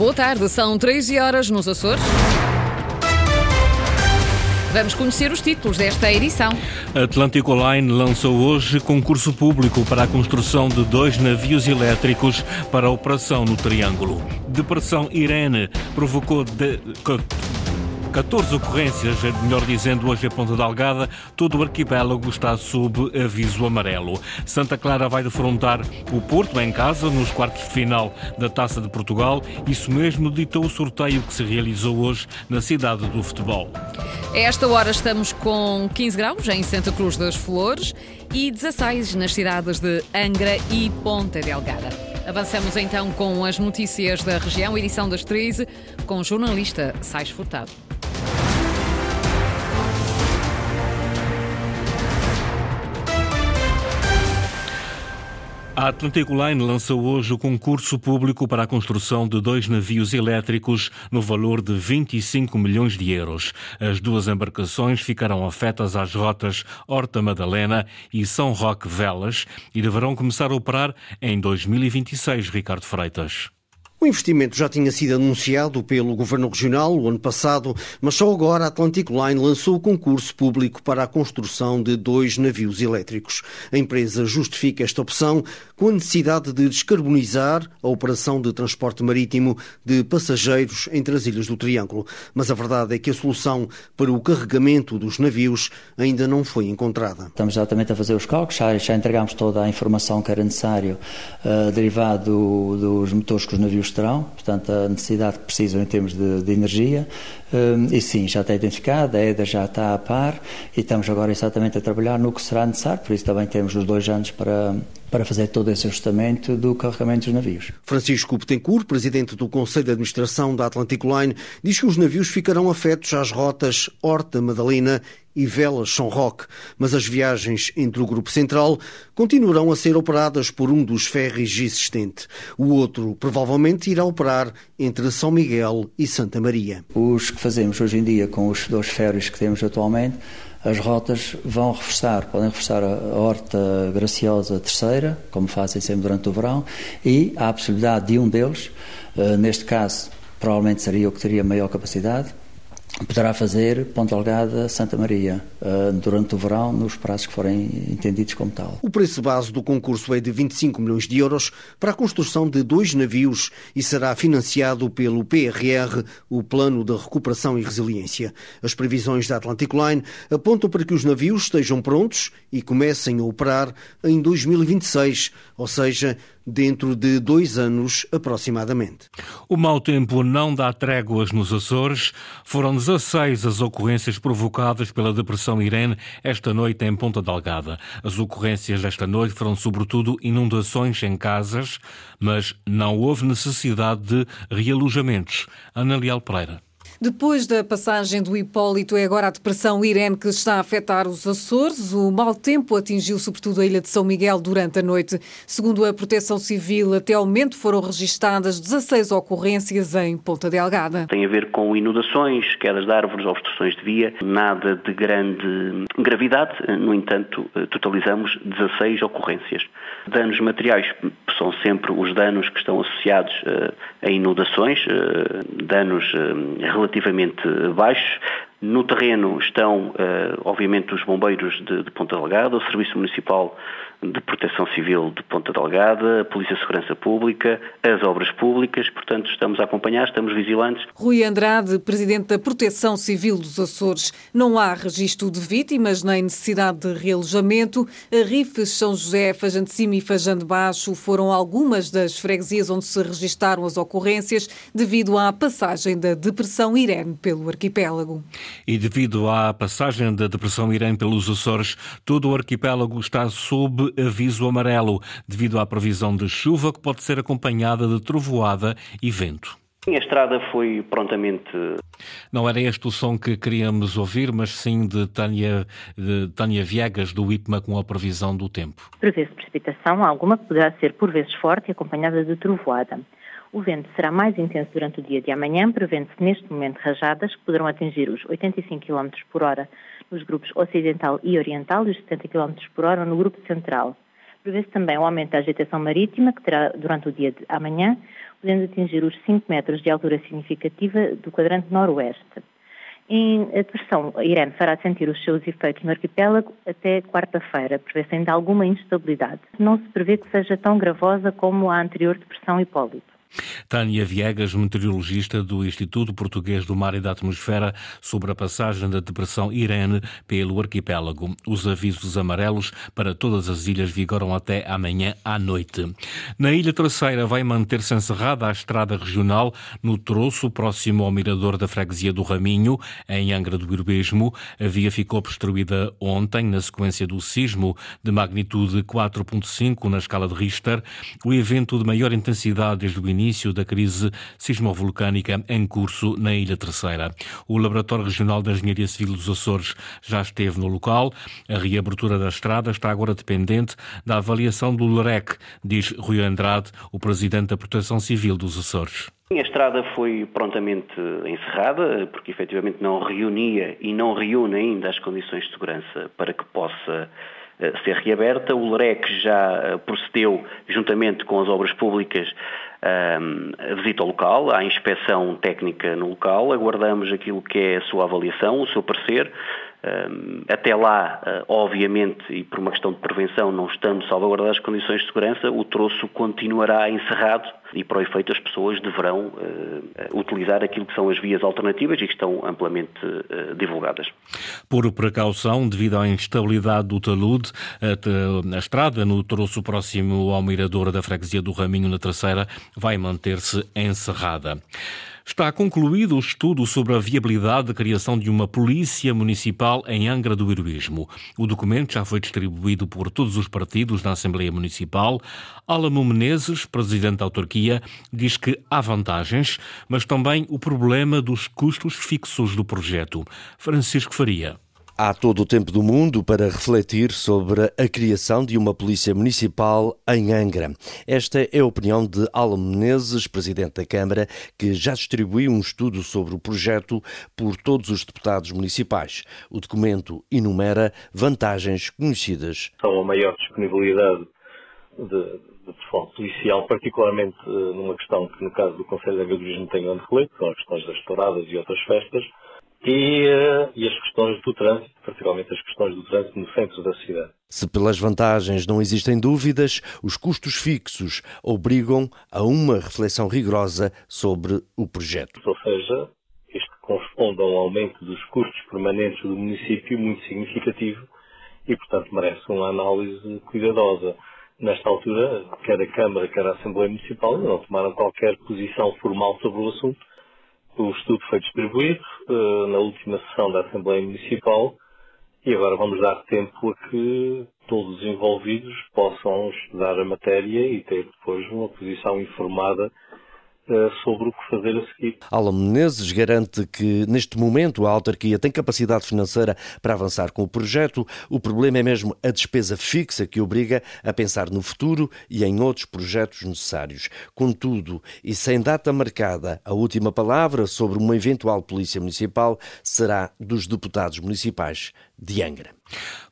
Boa tarde, são 13 horas nos Açores. Vamos conhecer os títulos desta edição. Atlântico Line lançou hoje concurso público para a construção de dois navios elétricos para operação no Triângulo. Depressão Irene provocou de 14 ocorrências, melhor dizendo, hoje a Ponta Delgada, todo o arquipélago está sob aviso amarelo. Santa Clara vai defrontar o Porto em casa nos quartos de final da Taça de Portugal. Isso mesmo ditou o sorteio que se realizou hoje na cidade do futebol. A esta hora estamos com 15 graus em Santa Cruz das Flores e 16 nas cidades de Angra e Ponta Delgada. Avançamos então com as notícias da região, edição das 13, com o jornalista Sais Furtado. A Atlantic Line lançou hoje o concurso público para a construção de dois navios elétricos no valor de 25 milhões de euros. As duas embarcações ficarão afetas às rotas Horta Madalena e São Roque Velas e deverão começar a operar em 2026, Ricardo Freitas. O investimento já tinha sido anunciado pelo Governo Regional o ano passado, mas só agora a Atlantic Line lançou o concurso público para a construção de dois navios elétricos. A empresa justifica esta opção com a necessidade de descarbonizar a operação de transporte marítimo de passageiros entre as ilhas do Triângulo. Mas a verdade é que a solução para o carregamento dos navios ainda não foi encontrada. Estamos exatamente a fazer os cálculos, já, já entregamos toda a informação que era necessário uh, derivado dos motores que os navios terão, portanto, a necessidade que precisam em termos de, de energia. Um, e sim, já está identificada, a EDA já está a par e estamos agora exatamente a trabalhar no que será necessário, por isso também temos os dois anos para, para fazer todo esse ajustamento do carregamento dos navios. Francisco Betancourt, presidente do Conselho de Administração da Atlantic Line, diz que os navios ficarão afetos às rotas Horta Madalena e Velas São Roque, mas as viagens entre o Grupo Central continuarão a ser operadas por um dos ferries existente. O outro provavelmente irá operar entre São Miguel e Santa Maria. Os que fazemos hoje em dia com os dois ferries que temos atualmente as rotas vão reforçar, podem reforçar a Horta Graciosa Terceira, como fazem sempre durante o verão, e há a possibilidade de um deles, eh, neste caso provavelmente seria o que teria maior capacidade, poderá fazer Ponta Delgada Santa Maria uh, durante o verão, nos prazos que forem entendidos como tal. O preço base do concurso é de 25 milhões de euros para a construção de dois navios e será financiado pelo PRR, o Plano de Recuperação e Resiliência. As previsões da Atlantic Line apontam para que os navios estejam prontos e comecem a operar em 2026, ou seja, dentro de dois anos aproximadamente. O mau tempo não dá tréguas nos Açores. Foram 16 as ocorrências provocadas pela depressão Irene esta noite em Ponta Delgada. As ocorrências desta noite foram sobretudo inundações em casas, mas não houve necessidade de realojamentos. Ana Leal Pereira. Depois da passagem do Hipólito, é agora a depressão Irene que está a afetar os Açores. O mau tempo atingiu sobretudo a ilha de São Miguel durante a noite. Segundo a Proteção Civil, até ao momento foram registadas 16 ocorrências em Ponta Delgada. Tem a ver com inundações, quedas de árvores, obstruções de via, nada de grande gravidade. No entanto, totalizamos 16 ocorrências. Danos materiais são sempre os danos que estão associados eh, a inundações, eh, danos eh, relativamente baixos. No terreno estão, obviamente, os bombeiros de, de Ponta Delgada, o Serviço Municipal de Proteção Civil de Ponta Delgada, a Polícia de Segurança Pública, as obras públicas, portanto estamos a acompanhar, estamos vigilantes. Rui Andrade, Presidente da Proteção Civil dos Açores, não há registro de vítimas nem necessidade de realojamento. A Rifes, São José, Fajã de Cima e Fajã de Baixo foram algumas das freguesias onde se registaram as ocorrências devido à passagem da Depressão Irene pelo arquipélago. E devido à passagem da Depressão Irene pelos Açores, todo o arquipélago está sob aviso amarelo, devido à previsão de chuva que pode ser acompanhada de trovoada e vento. A estrada foi prontamente. Não era este o som que queríamos ouvir, mas sim de Tânia, de Tânia Viegas, do IPMA, com a previsão do tempo. Prevê-se precipitação alguma que poderá ser por vezes forte e acompanhada de trovoada. O vento será mais intenso durante o dia de amanhã, prevendo-se neste momento rajadas que poderão atingir os 85 km por hora nos grupos ocidental e oriental e os 70 km por hora no grupo central. Prevê-se também o aumento da agitação marítima, que terá durante o dia de amanhã podendo atingir os 5 metros de altura significativa do quadrante noroeste. Em, a depressão Irene fará sentir os seus efeitos no arquipélago até quarta-feira, prevê-se ainda alguma instabilidade. Não se prevê que seja tão gravosa como a anterior depressão Hipólito. Tânia Viegas, meteorologista do Instituto Português do Mar e da Atmosfera, sobre a passagem da depressão Irene pelo arquipélago. Os avisos amarelos para todas as ilhas vigoram até amanhã à noite. Na Ilha Terceira vai manter-se encerrada a estrada regional no troço próximo ao mirador da freguesia do Raminho, em Angra do Herbesmo. A via ficou obstruída ontem na sequência do sismo de magnitude 4.5 na escala de Richter, o evento de maior intensidade desde o início início da crise sismovolcânica em curso na Ilha Terceira. O Laboratório Regional da Engenharia Civil dos Açores já esteve no local. A reabertura da estrada está agora dependente da avaliação do LREC, diz Rui Andrade, o Presidente da Proteção Civil dos Açores. A estrada foi prontamente encerrada, porque efetivamente não reunia e não reúne ainda as condições de segurança para que possa ser reaberta. O LREC já eh, procedeu, juntamente com as obras públicas, a visita ao local, à inspeção técnica no local, aguardamos aquilo que é a sua avaliação, o seu parecer. Até lá, ah, obviamente, e por uma questão de prevenção, não estando salvaguardadas as condições de segurança, o troço continuará encerrado e, para o efeito, as pessoas deverão ah, utilizar aquilo que são as vias alternativas e que estão amplamente ah, divulgadas. Por precaução, devido à instabilidade do talude, a, estrada no troço próximo ao mirador da freguesia do Raminho, na Terceira, vai manter-se encerrada. Está concluído o estudo sobre a viabilidade da criação de uma polícia municipal em Angra do Heroísmo. O documento já foi distribuído por todos os partidos na Assembleia Municipal. Alamo Menezes, presidente da autarquia, diz que há vantagens, mas também o problema dos custos fixos do projeto. Francisco Faria. Há todo o tempo do mundo para refletir sobre a criação de uma polícia municipal em Angra. Esta é a opinião de Alan Menezes, presidente da Câmara, que já distribuiu um estudo sobre o projeto por todos os deputados municipais. O documento enumera vantagens conhecidas. São a maior disponibilidade de, de pessoal policial, particularmente eh, numa questão que no caso do Conselho de Agradorismo tem grande reflexo, são as questões das touradas e outras festas, e, e, as questões do trânsito, particularmente as questões do trânsito no centro da cidade. Se pelas vantagens não existem dúvidas, os custos fixos obrigam a uma reflexão rigorosa sobre o projeto. Ou seja, isto corresponde a um aumento dos custos permanentes do município muito significativo e, portanto, merece uma análise cuidadosa. Nesta altura, quer a Câmara, quer a Assembleia Municipal não tomaram qualquer posição formal sobre o assunto, o estudo foi distribuído uh, na última sessão da Assembleia Municipal e agora vamos dar tempo a que todos os envolvidos possam estudar a matéria e ter depois uma posição informada sobre o que fazer a seguir. Alan Menezes garante que, neste momento, a autarquia tem capacidade financeira para avançar com o projeto. O problema é mesmo a despesa fixa que obriga a pensar no futuro e em outros projetos necessários. Contudo, e sem data marcada, a última palavra sobre uma eventual polícia municipal será dos deputados municipais de Angra.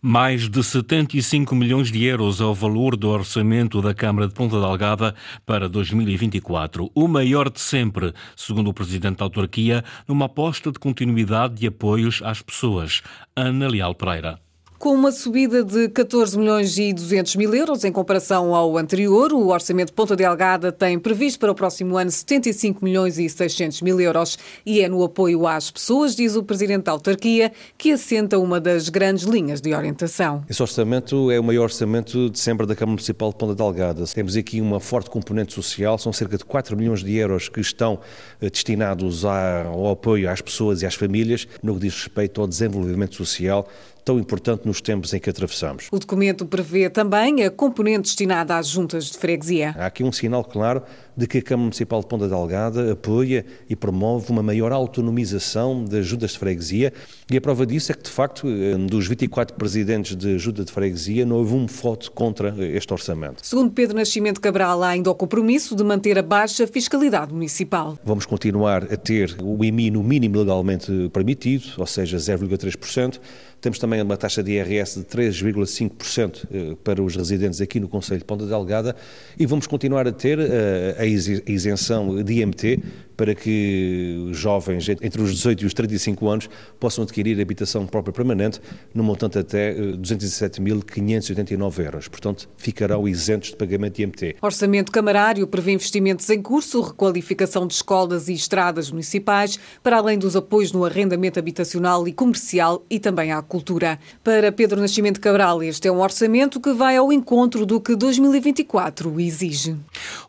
Mais de 75 milhões de euros é o valor do orçamento da Câmara de Ponta Delgada para 2024, o maior de sempre, segundo o Presidente da Autarquia, numa aposta de continuidade de apoios às pessoas. Ana Leal Pereira. Com uma subida de 14 milhões e 200 mil euros em comparação ao anterior, o Orçamento de Ponta Delgada tem previsto para o próximo ano 75 milhões e 600 mil euros e é no apoio às pessoas, diz o Presidente da Autarquia, que assenta uma das grandes linhas de orientação. Esse orçamento é o maior orçamento de sempre da Câmara Municipal de Ponta Delgada. Temos aqui uma forte componente social, são cerca de 4 milhões de euros que estão eh, destinados ao apoio às pessoas e às famílias no que diz respeito ao desenvolvimento social tão importante nos tempos em que atravessamos. O documento prevê também a componente destinada às juntas de freguesia. Há aqui um sinal claro de que a Câmara Municipal de Ponta Delgada apoia e promove uma maior autonomização das juntas de freguesia e a prova disso é que, de facto, dos 24 presidentes de junta de freguesia, não houve um voto contra este orçamento. Segundo Pedro Nascimento Cabral, há ainda o compromisso de manter a baixa fiscalidade municipal. Vamos continuar a ter o IMI no mínimo legalmente permitido, ou seja, 0,3%. Temos também uma taxa de IRS de 3,5% eh, para os residentes aqui no Conselho de Ponta Delgada e vamos continuar a ter eh, a isenção de IMT para que os jovens entre os 18 e os 35 anos possam adquirir habitação própria permanente no montante até 207.589 euros. Portanto, ficarão isentos de pagamento de IMT. Orçamento camarário prevê investimentos em curso, requalificação de escolas e estradas municipais, para além dos apoios no arrendamento habitacional e comercial e também à cultura. Para Pedro Nascimento Cabral, este é um orçamento que vai ao encontro do que 2024 exige.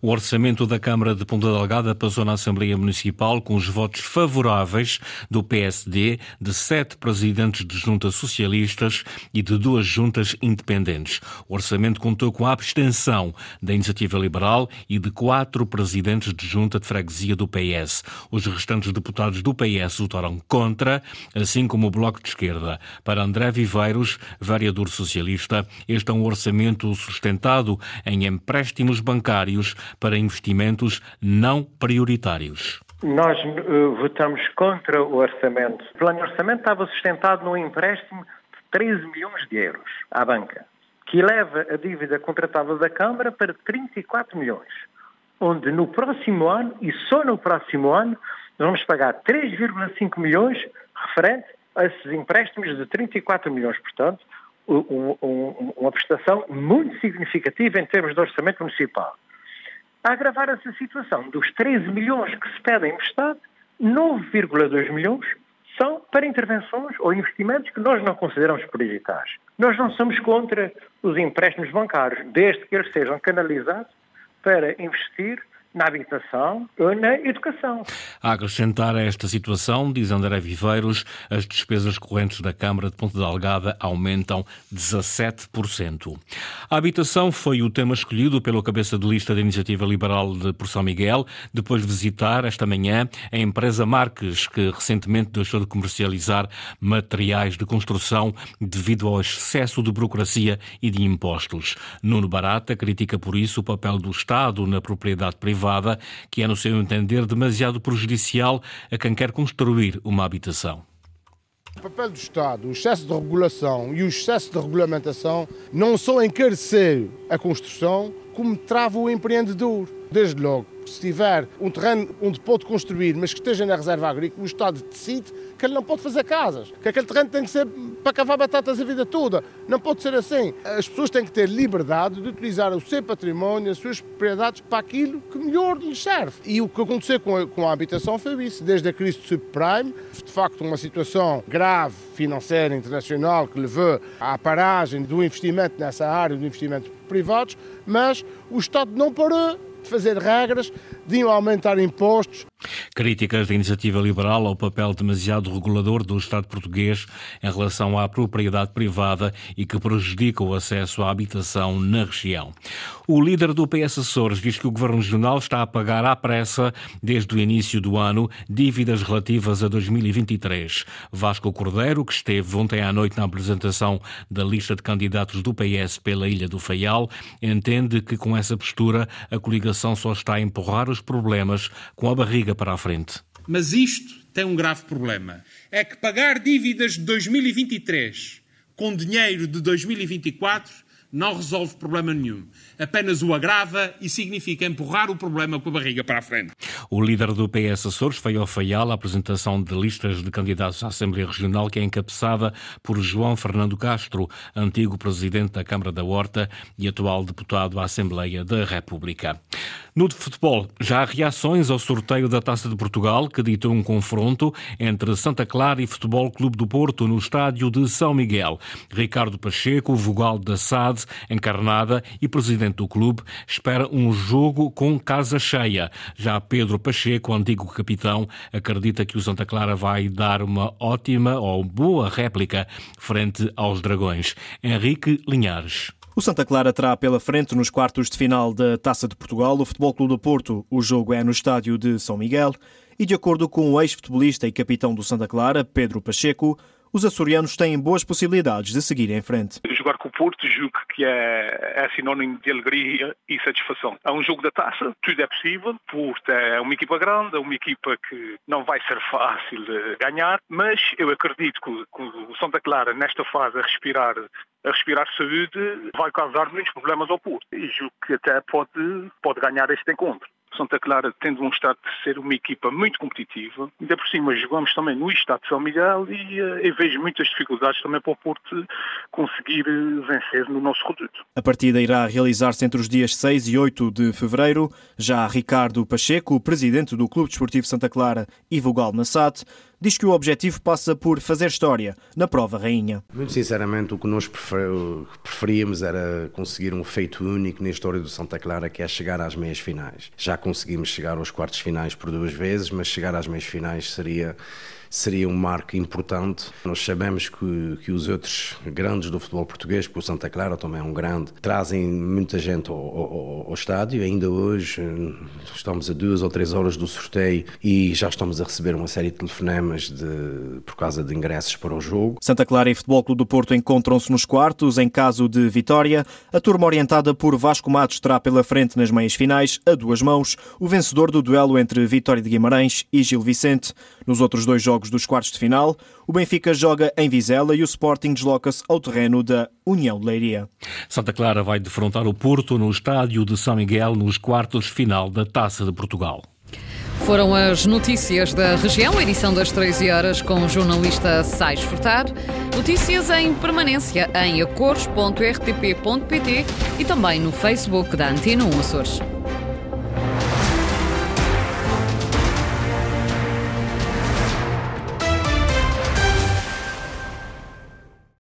O orçamento da Câmara de Ponta Delgada passou na Assembleia Municipal com os votos favoráveis do PSD, de sete presidentes de juntas socialistas e de duas juntas independentes. O orçamento contou com a abstenção da Iniciativa Liberal e de quatro presidentes de junta de freguesia do PS. Os restantes deputados do PS votaram contra, assim como o Bloco de Esquerda. Para André Viveiros, vereador socialista, este é um orçamento sustentado em empréstimos bancários para investimentos não prioritários. Nós uh, votamos contra o orçamento. O plano de orçamento estava sustentado num empréstimo de 13 milhões de euros à banca, que eleva a dívida contratada da Câmara para 34 milhões, onde no próximo ano, e só no próximo ano, vamos pagar 3,5 milhões referente a esses empréstimos de 34 milhões. Portanto, um, um, uma prestação muito significativa em termos de orçamento municipal. A agravar essa situação, dos 13 milhões que se pedem emprestado, 9,2 milhões são para intervenções ou investimentos que nós não consideramos prioritários. Nós não somos contra os empréstimos bancários, desde que eles sejam canalizados para investir na habitação ou na educação. A acrescentar a esta situação, diz André Viveiros, as despesas correntes da Câmara de Ponta Delgada aumentam 17%. A habitação foi o tema escolhido pelo cabeça de lista da Iniciativa Liberal de Por São Miguel, depois de visitar esta manhã a empresa Marques, que recentemente deixou de comercializar materiais de construção devido ao excesso de burocracia e de impostos. Nuno Barata critica por isso o papel do Estado na propriedade privada privada, que é, no seu entender, demasiado prejudicial a quem quer construir uma habitação. O papel do Estado, o excesso de regulação e o excesso de regulamentação não só encarecer a construção, como trava o empreendedor. Desde logo, se tiver um terreno onde pode construir, mas que esteja na reserva agrícola, o Estado decide que ele não pode fazer casas, que aquele terreno tem que ser para cavar batatas a vida toda. Não pode ser assim. As pessoas têm que ter liberdade de utilizar o seu património, as suas propriedades, para aquilo que melhor lhes serve. E o que aconteceu com a, com a habitação foi isso. Desde a crise do subprime, de facto uma situação grave financeira internacional que levou à paragem do investimento nessa área, do investimento privados, mas o Estado não parou de fazer regras, de aumentar impostos. Críticas da iniciativa liberal ao papel demasiado regulador do Estado português em relação à propriedade privada e que prejudica o acesso à habitação na região. O líder do PS Açores diz que o Governo Regional está a pagar à pressa, desde o início do ano, dívidas relativas a 2023. Vasco Cordeiro, que esteve ontem à noite na apresentação da lista de candidatos do PS pela Ilha do Faial, entende que com essa postura a coligação só está a empurrar os problemas com a barriga para a frente. Mas isto tem um grave problema. É que pagar dívidas de 2023 com dinheiro de 2024 não resolve problema nenhum. Apenas o agrava e significa empurrar o problema com a barriga para a frente. O líder do PS Açores foi ao Faial a apresentação de listas de candidatos à Assembleia Regional, que é encabeçada por João Fernando Castro, antigo presidente da Câmara da Horta e atual deputado à Assembleia da República. No de futebol, já há reações ao sorteio da Taça de Portugal, que ditou um confronto entre Santa Clara e Futebol Clube do Porto no estádio de São Miguel. Ricardo Pacheco, vogal da SAD, encarnada e presidente do clube, espera um jogo com casa cheia. Já Pedro Pacheco, antigo capitão, acredita que o Santa Clara vai dar uma ótima ou boa réplica frente aos Dragões. Henrique Linhares. O Santa Clara terá pela frente nos quartos de final da Taça de Portugal o Futebol Clube do Porto. O jogo é no estádio de São Miguel e, de acordo com o ex-futebolista e capitão do Santa Clara, Pedro Pacheco, os açorianos têm boas possibilidades de seguir em frente. Jogar com o Porto, julgo que é, é sinónimo de alegria e satisfação. É um jogo da taça, tudo é possível. Porto é uma equipa grande, é uma equipa que não vai ser fácil de ganhar, mas eu acredito que, que o Santa Clara, nesta fase, a respirar a respirar saúde vai causar muitos problemas ao Porto. E julgo que até pode, pode ganhar este encontro. Santa Clara tem demonstrado ser uma equipa muito competitiva. Ainda por cima jogamos também no estado de São Miguel e, uh, e vejo muitas dificuldades também para o Porto conseguir eh, vencer no nosso reduto. A partida irá realizar-se entre os dias 6 e 8 de fevereiro. Já Ricardo Pacheco, presidente do Clube Desportivo Santa Clara e Vogal Nassat, diz que o objetivo passa por fazer história na prova rainha. Muito sinceramente, o que nós preferíamos era conseguir um feito único na história do Santa Clara, que é chegar às meias finais. Já conseguimos chegar aos quartos finais por duas vezes, mas chegar às meias finais seria seria um marco importante. Nós sabemos que, que os outros grandes do futebol português, porque o Santa Clara também é um grande, trazem muita gente ao, ao, ao estádio. Ainda hoje estamos a duas ou três horas do sorteio e já estamos a receber uma série de telefonemas de, por causa de ingressos para o jogo. Santa Clara e Futebol Clube do Porto encontram-se nos quartos. Em caso de vitória, a turma orientada por Vasco Matos terá pela frente nas meias finais, a duas mãos, o vencedor do duelo entre Vitória de Guimarães e Gil Vicente. Nos outros dois jogos jogos dos quartos de final, o Benfica joga em Vizela e o Sporting desloca-se ao terreno da União de Leiria. Santa Clara vai defrontar o Porto no estádio de São Miguel nos quartos de final da Taça de Portugal. Foram as notícias da região, edição das 13 horas com o jornalista Sais Furtado. Notícias em permanência em acores.rtp.pt e também no Facebook da Antena 1 Açores.